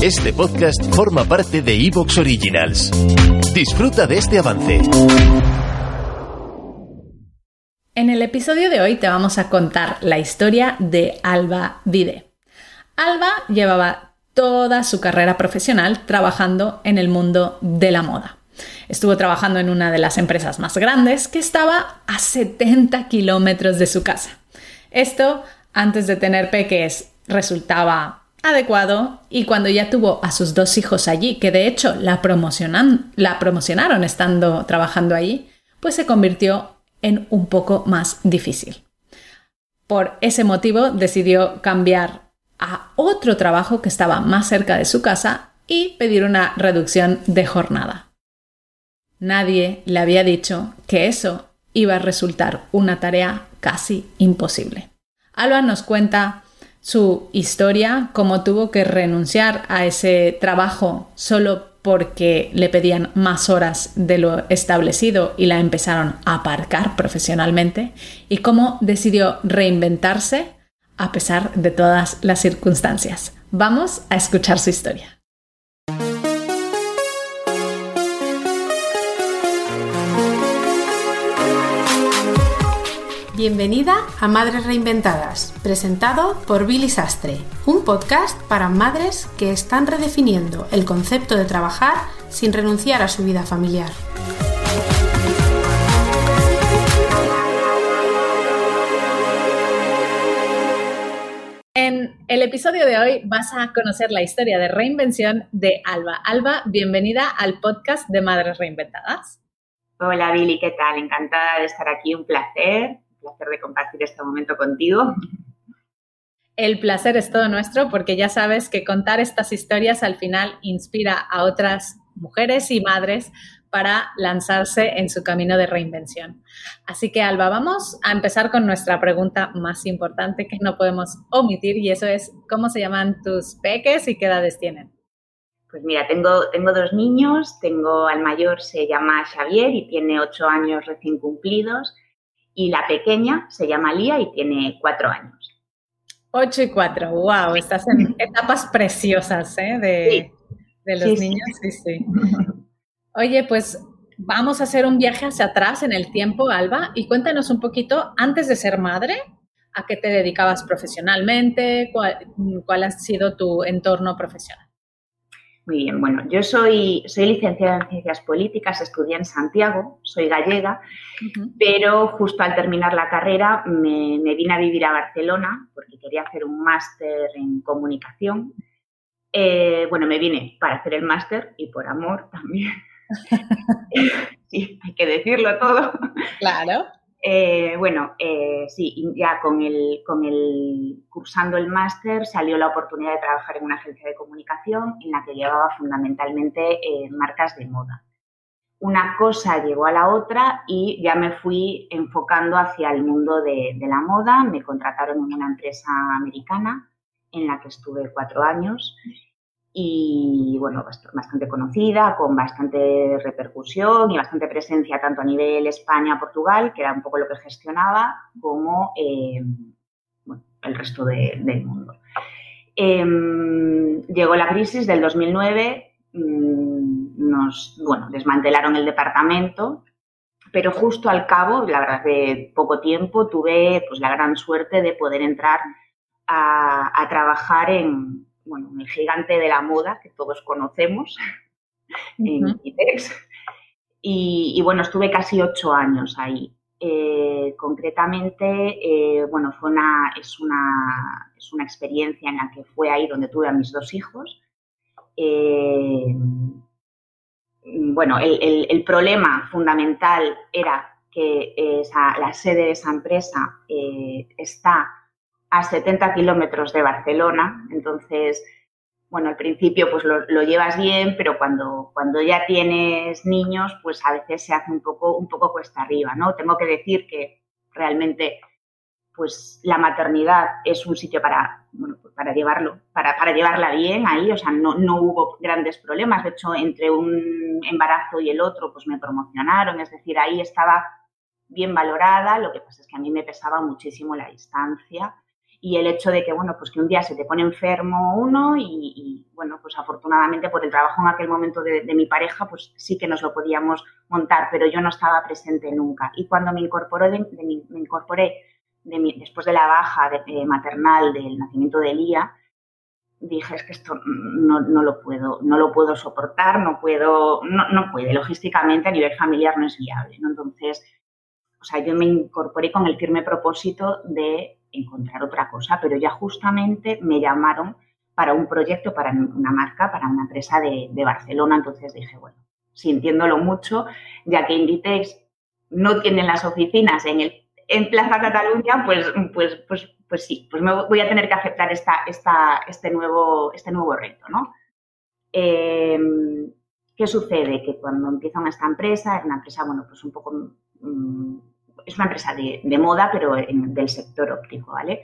Este podcast forma parte de Evox Originals. Disfruta de este avance. En el episodio de hoy te vamos a contar la historia de Alba Vide. Alba llevaba toda su carrera profesional trabajando en el mundo de la moda. Estuvo trabajando en una de las empresas más grandes que estaba a 70 kilómetros de su casa. Esto, antes de tener peques, resultaba adecuado y cuando ya tuvo a sus dos hijos allí, que de hecho la, promocionan, la promocionaron estando trabajando allí, pues se convirtió en un poco más difícil. Por ese motivo decidió cambiar a otro trabajo que estaba más cerca de su casa y pedir una reducción de jornada. Nadie le había dicho que eso iba a resultar una tarea casi imposible. Alba nos cuenta su historia, cómo tuvo que renunciar a ese trabajo solo porque le pedían más horas de lo establecido y la empezaron a aparcar profesionalmente, y cómo decidió reinventarse a pesar de todas las circunstancias. Vamos a escuchar su historia. Bienvenida a Madres Reinventadas, presentado por Billy Sastre, un podcast para madres que están redefiniendo el concepto de trabajar sin renunciar a su vida familiar. En el episodio de hoy vas a conocer la historia de reinvención de Alba. Alba, bienvenida al podcast de Madres Reinventadas. Hola Billy, ¿qué tal? Encantada de estar aquí, un placer placer de compartir este momento contigo. El placer es todo nuestro porque ya sabes que contar estas historias al final inspira a otras mujeres y madres para lanzarse en su camino de reinvención. Así que Alba, vamos a empezar con nuestra pregunta más importante que no podemos omitir y eso es, ¿cómo se llaman tus peques y qué edades tienen? Pues mira, tengo, tengo dos niños, tengo al mayor se llama Xavier y tiene ocho años recién cumplidos y la pequeña se llama Lía y tiene cuatro años. Ocho y cuatro, wow, estás en etapas preciosas ¿eh? de, los niños. Sí. sí, Oye, pues vamos a hacer un viaje hacia atrás en el tiempo, Alba, y cuéntanos un poquito, antes de ser madre, ¿a qué te dedicabas profesionalmente? cuál ha sido tu entorno profesional? Muy bien, bueno, yo soy, soy licenciada en Ciencias Políticas, estudié en Santiago, soy gallega, pero justo al terminar la carrera me, vine a vivir a Barcelona porque quería hacer un máster en comunicación. Eh, bueno, me vine para hacer el máster y por amor también. sí, hay que decirlo todo. Claro. Eh, bueno, eh, sí, ya con el, cursando el máster salió la oportunidad de trabajar en una agencia de comunicación en la que llevaba fundamentalmente eh, marcas de moda. Una cosa llegó a la otra y ya me fui enfocando hacia el mundo de la moda. Me contrataron en una empresa americana en la que estuve cuatro años y bueno, bastante conocida, con bastante repercusión y bastante presencia tanto a nivel España-Portugal, que era un poco lo que gestionaba, como eh, el resto del mundo. Em, llegó la crisis del 2009, mm, nos bueno, desmantelaron el departamento, pero justo al cabo, la verdad, de poco tiempo, tuve pues, la gran suerte de poder entrar a trabajar en, bueno, el gigante de la moda que todos conocemos, en ITEX. Y, bueno, estuve casi ocho años ahí. Eh, concretamente, eh, bueno, fue una, es, una, es una experiencia en la que fue ahí donde tuve a mis dos hijos. Eh, bueno, el, problema fundamental era que la sede de esa empresa está a 70 kilómetros de Barcelona, entonces, bueno, al principio pues lo, llevas bien, pero cuando, cuando ya tienes niños, pues a veces se hace un poco, un poco cuesta arriba, ¿no? Tengo que decir que realmente pues la maternidad es un sitio para, bueno, pues, para llevarlo, para, para, llevarla bien ahí, o sea, no, no hubo grandes problemas, de hecho, entre un embarazo y el otro, pues me promocionaron, es decir, ahí estaba bien valorada, lo que pasa es que a mí me pesaba muchísimo la distancia y el hecho de que, bueno, pues que un día se te pone enfermo uno y, bueno, pues afortunadamente por el trabajo en aquel momento de, mi pareja, pues sí que nos lo podíamos montar, pero yo no estaba presente nunca. Y cuando me, incorporó me incorporé después de la baja maternal del nacimiento de Elía, dije, es que esto no, lo puedo, no lo puedo soportar, no puedo, no, no puede, logísticamente a nivel familiar no es viable, ¿no? Entonces, o sea, yo me incorporé con el firme propósito de encontrar otra cosa, pero ya justamente me llamaron para un proyecto, para una marca, para una empresa de, Barcelona. Entonces dije, bueno, sintiéndolo mucho, ya que Inditex no tiene las oficinas en, el, en Plaza Cataluña, pues, pues, pues, pues sí, pues me voy a tener que aceptar esta, esta, este, nuevo, este nuevo reto, ¿no? Em, ¿Qué sucede? Que cuando empieza esta empresa, es una empresa, bueno, pues un poco mm, es una empresa de, moda, pero del sector óptico, ¿vale?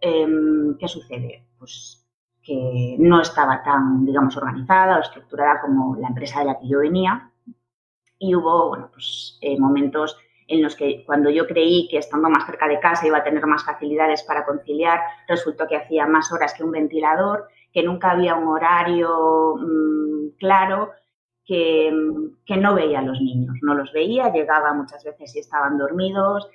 Em, ¿Qué sucede? Pues que no estaba tan, digamos, organizada o estructurada como la empresa de la que yo venía y hubo, bueno, pues eh, momentos en los que cuando yo creí que estando más cerca de casa iba a tener más facilidades para conciliar, resultó que hacía más horas que un ventilador, que nunca había un horario mm, claro que, no veía a los niños, no los veía, llegaba muchas veces y estaban dormidos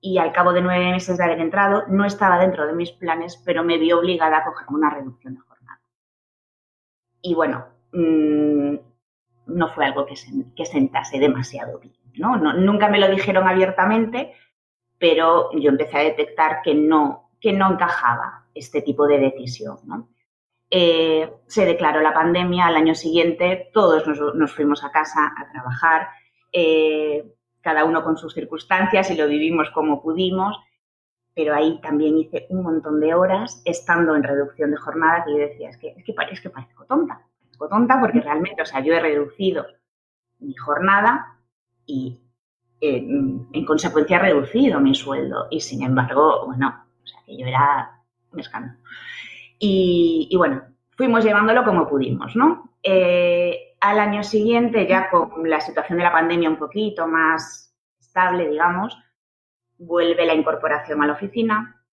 y al cabo de nueve meses de haber entrado no estaba dentro de mis planes, pero me vi obligada a coger una reducción de jornada. Y bueno, mm, no fue algo que, que sentase demasiado bien, ¿no? Nunca me lo dijeron abiertamente, pero yo empecé a detectar que no, que no encajaba este tipo de decisión, ¿no? Eh, se declaró la pandemia, al año siguiente todos nos, fuimos a casa a trabajar, eh, cada uno con sus circunstancias y lo vivimos como pudimos, pero ahí también hice un montón de horas estando en reducción de jornada que yo decía, es que, es que, parezco tonta, parezco tonta porque realmente, o sea, yo he reducido mi jornada y eh, en consecuencia he reducido mi sueldo y sin embargo, bueno, o sea, que yo era un escándalo. Y, bueno, fuimos llevándolo como pudimos, ¿no? Eh, al año siguiente, ya con la situación de la pandemia un poquito más estable, digamos, vuelve la incorporación a la oficina,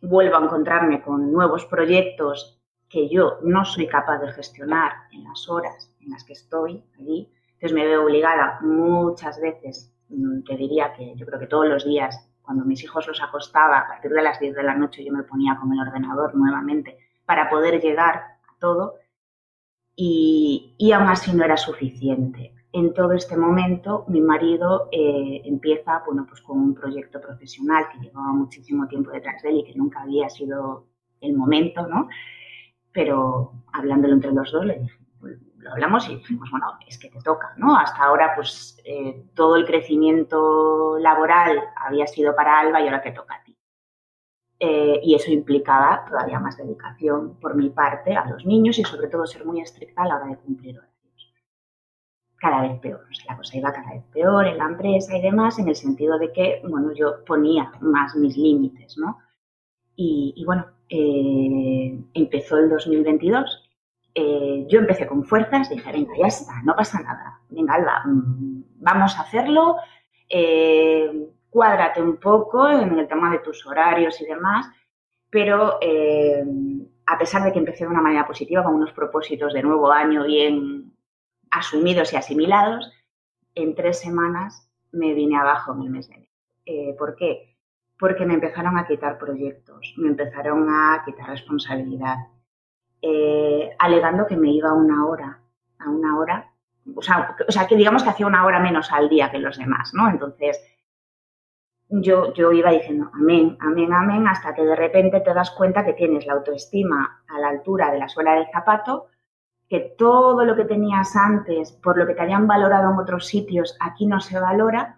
vuelvo a encontrarme con nuevos proyectos que yo no soy capaz de gestionar en las horas en las que estoy allí. Entonces me veo obligada muchas veces, mm, te diría que yo creo que todos los días, cuando mis hijos los acostaba, a partir de las 10 de la noche yo me ponía con el ordenador nuevamente para poder llegar a todo y, y aún así no era suficiente. En todo este momento mi marido eh, empieza bueno, pues con un proyecto profesional que llevaba muchísimo tiempo detrás de él y que nunca había sido el momento, ¿no? Pero hablándolo entre los dos le dije, lo hablamos y dijimos, bueno, es que te toca, ¿no? Hasta ahora, pues, eh, todo el crecimiento laboral había sido para Alba y ahora te toca a ti. Eh, y eso implicaba todavía más dedicación por mi parte a los niños y sobre todo ser muy estricta a la hora de cumplir horarios. Cada vez peor, la cosa iba cada vez peor en la empresa y demás, en el sentido de que, bueno, yo ponía más mis límites, ¿no? Y, bueno, eh, empezó el 2022 eh, yo empecé con fuerzas, dije, venga, ya está, no pasa nada. Venga, Alba, mm, vamos a hacerlo. Eh, cuádrate un poco en el tema de tus horarios y demás, pero eh, a pesar de que empecé de una manera positiva, con unos propósitos de nuevo año bien asumidos y asimilados, en tres semanas me vine abajo en el mes de enero. ¿Por qué? Porque me empezaron a quitar proyectos, me empezaron a quitar responsabilidad, eh, alegando que me iba una hora, a una hora, o sea, o sea, que digamos que hacía una hora menos al día que los demás, ¿no? Entonces, yo, yo iba diciendo amén, amén, amén, hasta que de repente te das cuenta que tienes la autoestima a la altura de la suela del zapato, que todo lo que tenías antes, por lo que te hayan valorado en otros sitios, aquí no se valora.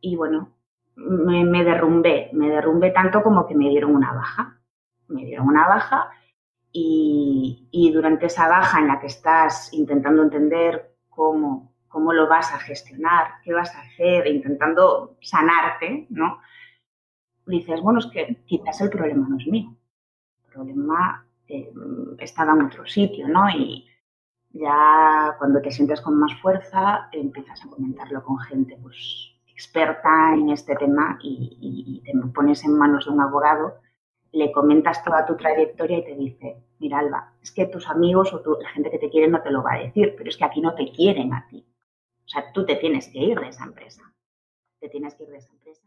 Y bueno, me, me derrumbé, me derrumbé tanto como que me dieron una baja. Me dieron una baja y, durante esa baja en la que estás intentando entender cómo, cómo lo vas a gestionar, qué vas a hacer, intentando sanarte, ¿no? Dices, bueno, es que quizás el problema no es mío. El problema eh, estaba en otro sitio, ¿no? Y ya cuando te sientes con más fuerza, empiezas a comentarlo con gente pues, experta en este tema y, y te pones en manos de un abogado le comentas toda tu trayectoria y te dice, mira Alba, es que tus amigos o la gente que te quiere no te lo va a decir, pero es que aquí no te quieren a ti. O sea, tú te tienes que ir de esa empresa. Te tienes que ir de esa empresa.